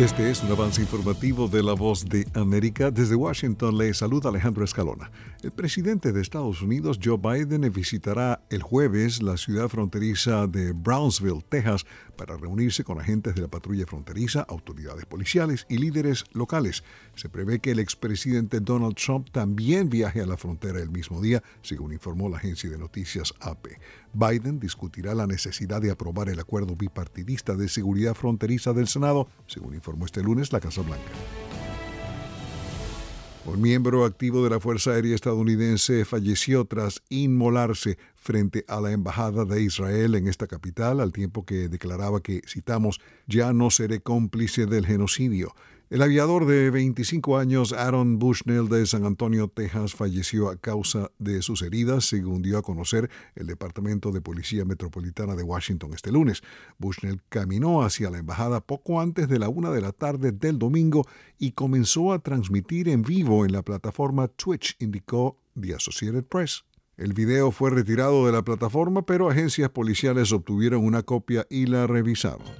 Este es un avance informativo de La Voz de América. Desde Washington le saluda Alejandro Escalona. El presidente de Estados Unidos, Joe Biden, visitará el jueves la ciudad fronteriza de Brownsville, Texas, para reunirse con agentes de la patrulla fronteriza, autoridades policiales y líderes locales. Se prevé que el expresidente Donald Trump también viaje a la frontera el mismo día, según informó la agencia de noticias AP. Biden discutirá la necesidad de aprobar el acuerdo bipartidista de seguridad fronteriza del Senado, según informó este lunes la Casa Blanca. Un miembro activo de la Fuerza Aérea estadounidense falleció tras inmolarse frente a la Embajada de Israel en esta capital, al tiempo que declaraba que, citamos, ya no seré cómplice del genocidio. El aviador de 25 años Aaron Bushnell de San Antonio, Texas, falleció a causa de sus heridas, según dio a conocer el Departamento de Policía Metropolitana de Washington este lunes. Bushnell caminó hacia la embajada poco antes de la una de la tarde del domingo y comenzó a transmitir en vivo en la plataforma Twitch, indicó The Associated Press. El video fue retirado de la plataforma, pero agencias policiales obtuvieron una copia y la revisaron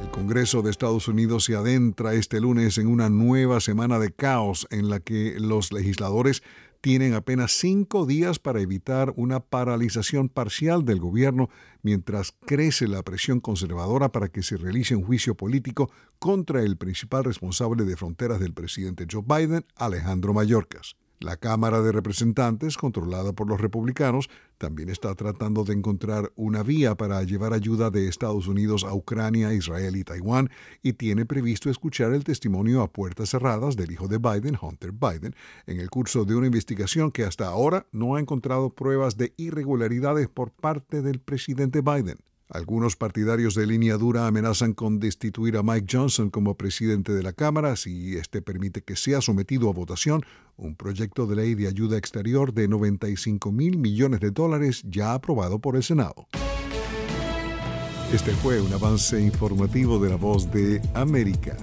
El Congreso de Estados Unidos se adentra este lunes en una nueva semana de caos en la que los legisladores tienen apenas cinco días para evitar una paralización parcial del gobierno mientras crece la presión conservadora para que se realice un juicio político contra el principal responsable de fronteras del presidente Joe Biden, Alejandro Mayorkas. La Cámara de Representantes, controlada por los republicanos, también está tratando de encontrar una vía para llevar ayuda de Estados Unidos a Ucrania, Israel y Taiwán y tiene previsto escuchar el testimonio a puertas cerradas del hijo de Biden, Hunter Biden, en el curso de una investigación que hasta ahora no ha encontrado pruebas de irregularidades por parte del presidente Biden. Algunos partidarios de línea dura amenazan con destituir a Mike Johnson como presidente de la Cámara si este permite que sea sometido a votación un proyecto de ley de ayuda exterior de 95 mil millones de dólares ya aprobado por el Senado. Este fue un avance informativo de la voz de América.